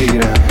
mentira.